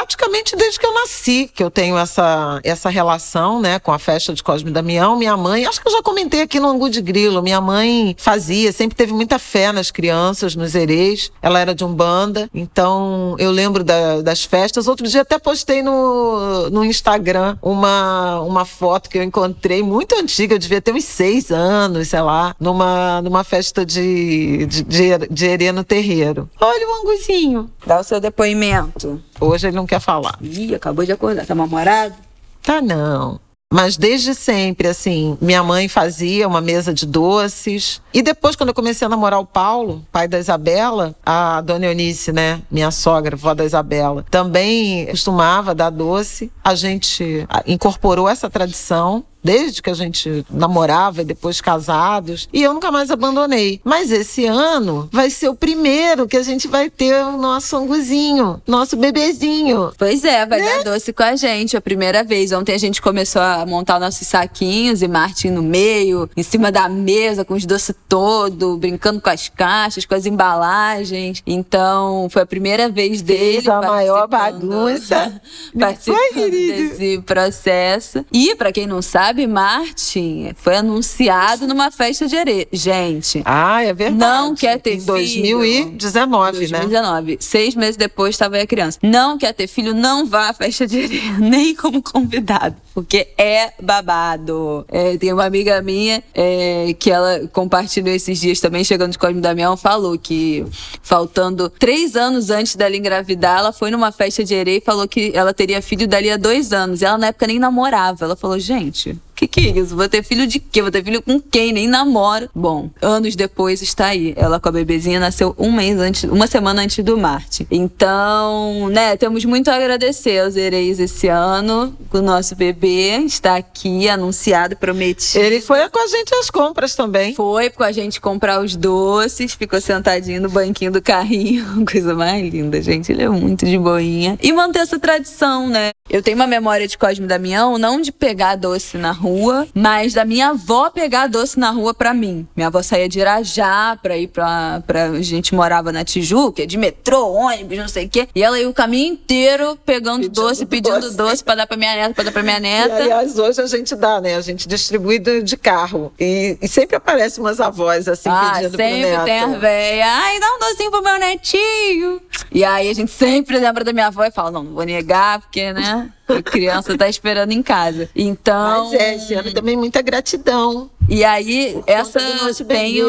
Praticamente desde que eu nasci, que eu tenho essa, essa relação, né, com a festa de Cosme Damião. Minha mãe, acho que eu já comentei aqui no Angu de Grilo, minha mãe fazia, sempre teve muita fé nas crianças, nos herês. Ela era de Umbanda, então eu lembro da, das festas. Outro dia até postei no, no Instagram uma, uma foto que eu encontrei muito antiga, eu devia ter uns seis anos, sei lá, numa, numa festa de, de, de, de herê no terreiro. Olha o anguzinho. Dá o seu depoimento. Hoje ele não quer falar. Ih, acabou de acordar. Tá mal-humorado? Tá não. Mas desde sempre, assim, minha mãe fazia uma mesa de doces. E depois, quando eu comecei a namorar o Paulo, pai da Isabela, a dona Eunice, né, minha sogra, vó da Isabela, também costumava dar doce. A gente incorporou essa tradição desde que a gente namorava e depois casados, e eu nunca mais abandonei. Mas esse ano vai ser o primeiro que a gente vai ter o nosso anguzinho, nosso bebezinho. Pois é, vai né? dar doce com a gente, a primeira vez. Ontem a gente começou a montar nossos saquinhos e Martin no meio, em cima da mesa, com os doces todo, brincando com as caixas, com as embalagens. Então, foi a primeira vez dele. Fez a maior bagunça. participando desse processo. E, para quem não sabe, sabe, Martin foi anunciado numa festa de areia. Gente. Ah, é verdade. Não quer ter em filho. 2019, 2019, né? 2019. Seis meses depois estava aí a criança. Não quer ter filho, não vá à festa de areia, nem como convidado. Porque é babado. É, tem uma amiga minha é, que ela compartilhou esses dias também, chegando de Cosme Damião, falou que faltando três anos antes dela engravidar, ela foi numa festa de erê e falou que ela teria filho dali a dois anos. E ela na época nem namorava. Ela falou, gente, que que é isso? Vou ter filho de quê? Vou ter filho com quem? Nem namoro. Bom, anos depois está aí. Ela com a bebezinha nasceu um mês antes, uma semana antes do Marte. Então, né, temos muito a agradecer aos Ereis esse ano. O nosso bebê está aqui, anunciado, prometido. Ele foi com a gente às compras também. Foi com a gente comprar os doces, ficou sentadinho no banquinho do carrinho. Coisa mais linda, gente. Ele é muito de boinha. E manter essa tradição, né? Eu tenho uma memória de Cosme Damião, não de pegar doce na rua, mas da minha avó pegar doce na rua pra mim. Minha avó saía de Irajá pra ir pra, pra. A gente morava na Tijuca, de metrô, ônibus, não sei o quê. E ela ia o caminho inteiro pegando pedindo doce, pedindo doce. doce pra dar pra minha neta, pra dar pra minha neta. E, aliás, hoje a gente dá, né? A gente distribui de carro. E, e sempre aparecem umas avós assim ah, pedindo sempre pro neto. tem a véia. Ai, dá um docinho pro meu netinho. E aí a gente sempre lembra da minha avó e fala: não, não vou negar, porque, né? A criança tá esperando em casa. Então. Mas é, esse ano também muita gratidão. E aí, essa tenho.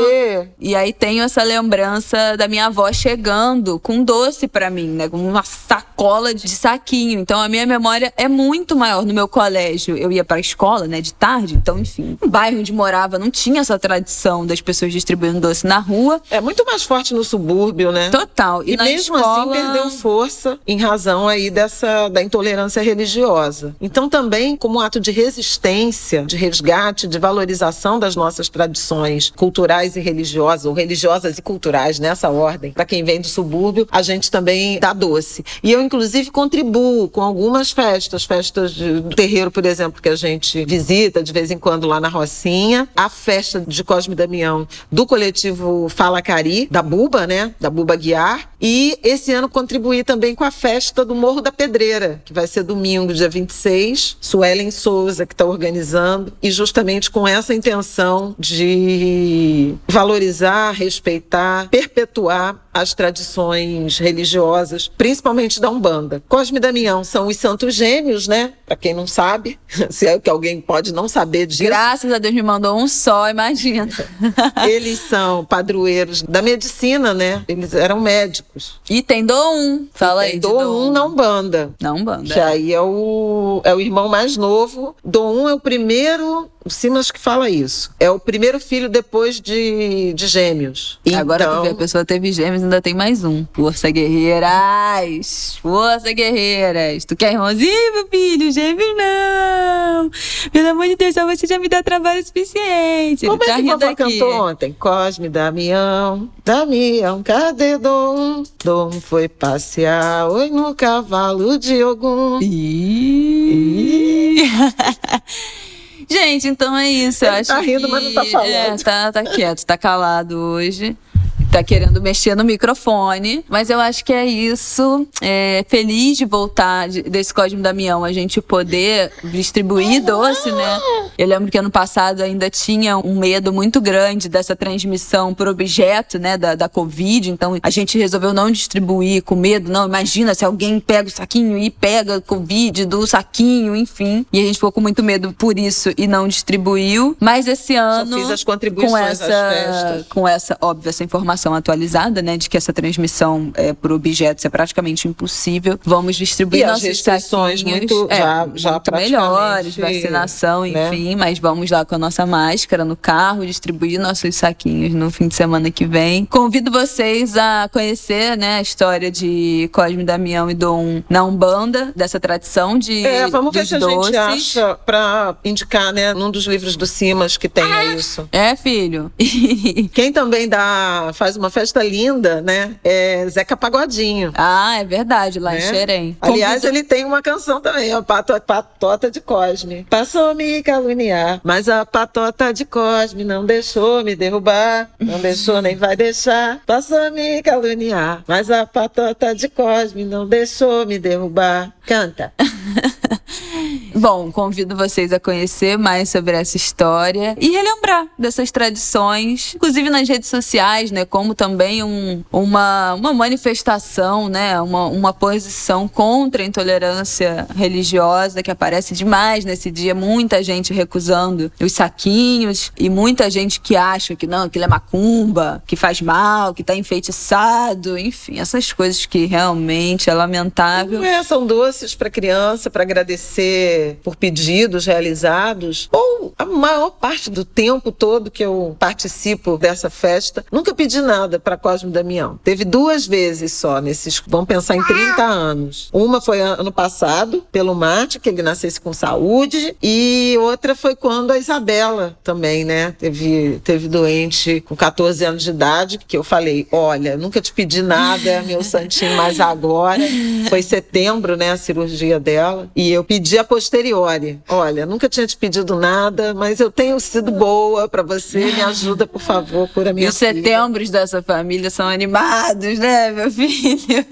E aí tenho essa lembrança da minha avó chegando com doce para mim, né? Com uma sacola de saquinho. Então a minha memória é muito maior. No meu colégio, eu ia pra escola, né, de tarde. Então, enfim, no bairro onde morava não tinha essa tradição das pessoas distribuindo doce na rua. É muito mais forte no subúrbio, né? Total. E, e mesmo assim escola... assim perdeu força em razão aí dessa da intolerância religiosa. Então também como um ato de resistência, de resgate, de valorização das nossas tradições culturais e religiosas, ou religiosas e culturais nessa ordem. Para quem vem do subúrbio, a gente também dá doce. E eu, inclusive, contribuo com algumas festas, festas do terreiro, por exemplo, que a gente visita de vez em quando lá na Rocinha, a festa de Cosme Damião do coletivo Fala Cari, da Buba, né? Da Buba Guiar. E esse ano contribuí também com a festa do Morro da Pedreira, que vai ser domingo, dia 26. Suelen Souza, que está organizando, e justamente com essa intenção de valorizar, respeitar, perpetuar as tradições religiosas, principalmente da Umbanda. Cosme e Damião são os santos gêmeos, né? Para quem não sabe, se é que alguém pode não saber disso. Graças a Deus me mandou um só, imagina. Eles são padroeiros da medicina, né? Eles eram médicos. E tem Dom Fala e aí. Dom um na Umbanda. Na Umbanda. Que aí é o, é o irmão mais novo. Dom é o primeiro o Simas que fala isso. É o primeiro filho depois de, de gêmeos. Agora então... a pessoa teve gêmeos ainda tem mais um. Força guerreiras! Força guerreiras! Tu quer irmãozinho, meu filho? Gêmeos não! Pelo amor de Deus, só você já me dá trabalho suficiente. Como Ele é tá que vovó cantou ontem? Cosme, Damião, Damião, cadê Dom? Dom foi passear, oi no cavalo de Ogum. Ih. Gente, então é isso. Ele eu acho tá rindo, que... mas não tá falando. É, tá, tá quieto, tá calado hoje tá querendo mexer no microfone. Mas eu acho que é isso. É, feliz de voltar de, desse Cosme Damião, a gente poder distribuir doce, né? Eu lembro que ano passado ainda tinha um medo muito grande dessa transmissão por objeto, né, da, da Covid. Então a gente resolveu não distribuir com medo. Não, imagina se alguém pega o saquinho e pega Covid do saquinho, enfim. E a gente ficou com muito medo por isso e não distribuiu. Mas esse ano. Só fiz as contribuições com essa, Com essa, óbvio, essa informação informação atualizada, né, de que essa transmissão é, por objetos é praticamente impossível. Vamos distribuir e nossos restrições muito, é, já, já muito melhores, vacinação, né? enfim, mas vamos lá com a nossa máscara no carro, distribuir nossos saquinhos no fim de semana que vem. Convido vocês a conhecer, né, a história de Cosme Damião e Dom na Umbanda, dessa tradição de É, vamos ver se doces. a gente acha para indicar, né, num dos livros do Simas que tenha ah, isso. É, filho. Quem também dá faz faz uma festa linda, né? É Zeca Pagodinho. Ah, é verdade, lá né? em Xerém. Aliás, ele tem uma canção também, a Patota de Cosme. Passou me caluniar, mas a Patota de Cosme não deixou me derrubar, não deixou nem vai deixar. Passou me caluniar, mas a Patota de Cosme não deixou me derrubar. Canta. Bom, convido vocês a conhecer mais sobre essa história e relembrar dessas tradições, inclusive nas redes sociais, né? Como também um, uma, uma manifestação, né? Uma, uma posição contra a intolerância religiosa que aparece demais nesse dia. Muita gente recusando os saquinhos e muita gente que acha que não, aquilo é macumba, que faz mal, que tá enfeitiçado, enfim, essas coisas que realmente é lamentável. É, são doces para criança, para agradecer por pedidos realizados, ou a maior parte do tempo todo que eu participo dessa festa, nunca pedi nada para Cosme Damião. Teve duas vezes só nesses, vamos pensar em 30 anos. Uma foi ano passado, pelo Mate, que ele nascesse com saúde, e outra foi quando a Isabela também, né, teve, teve doente com 14 anos de idade, que eu falei, olha, nunca te pedi nada, meu santinho, mas agora, foi setembro, né, a cirurgia dela, e eu pedi a posteriori, olha, nunca tinha te pedido nada, mas eu tenho sido boa para você, me ajuda, por favor, cura minha E os setembros dessa família são animados, né, meu filho?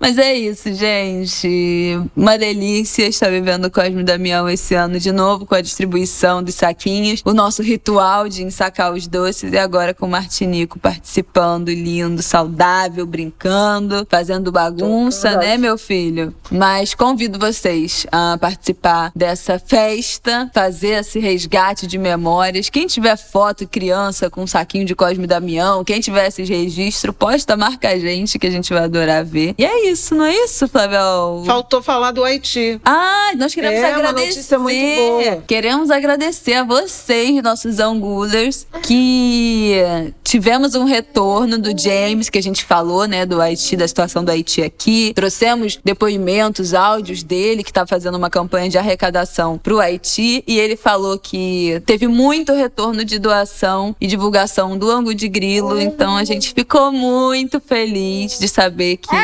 Mas é isso, gente. Uma delícia estar vivendo Cosme Damião esse ano de novo com a distribuição dos saquinhos, o nosso ritual de ensacar os doces e agora com o Martinico participando, lindo, saudável, brincando, fazendo bagunça, né, meu filho? Mas convido vocês a participar dessa festa, fazer esse resgate de memórias. Quem tiver foto criança com um saquinho de Cosme Damião, quem tiver esses registros, posta, marca a gente que a gente vai adorar ver. E é isso, não é isso, Flávio? Faltou falar do Haiti. Ah, nós queremos É, uma agradecer. notícia muito boa. Queremos agradecer a vocês, nossos angulers, que tivemos um retorno do James, que a gente falou, né, do Haiti, da situação do Haiti aqui. Trouxemos depoimentos, áudios dele, que tá fazendo uma campanha de arrecadação pro Haiti, e ele falou que teve muito retorno de doação e divulgação do Angu de Grilo, então a gente ficou muito feliz de saber que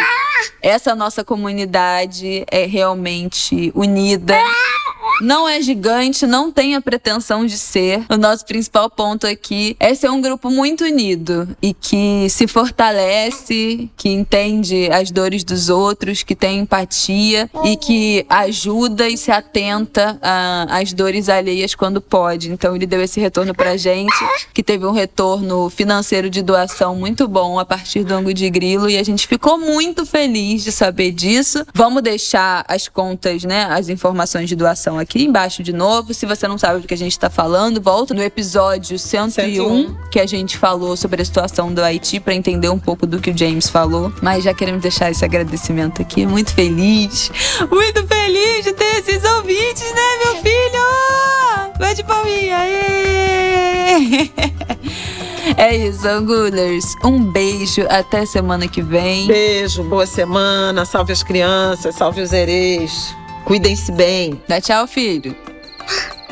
essa nossa comunidade é realmente unida. Não é gigante, não tem a pretensão de ser. O nosso principal ponto aqui é ser um grupo muito unido e que se fortalece, que entende as dores dos outros, que tem empatia e que ajuda e se atenta às dores alheias quando pode. Então ele deu esse retorno pra gente, que teve um retorno financeiro de doação muito bom a partir do ângulo de grilo e a gente ficou muito feliz de saber disso. Vamos deixar as contas, né, as informações de doação aqui embaixo de novo. Se você não sabe do que a gente tá falando, volta no episódio 101, 101. que a gente falou sobre a situação do Haiti para entender um pouco do que o James falou. Mas já queremos deixar esse agradecimento aqui. Muito feliz, muito feliz de ter esses ouvintes, né, meu filho? Vai de palminha! aê! É isso, Angulers. Um beijo. Até semana que vem. Beijo, boa semana, salve as crianças, salve os hereis. Cuidem-se bem. Dá tchau, filho.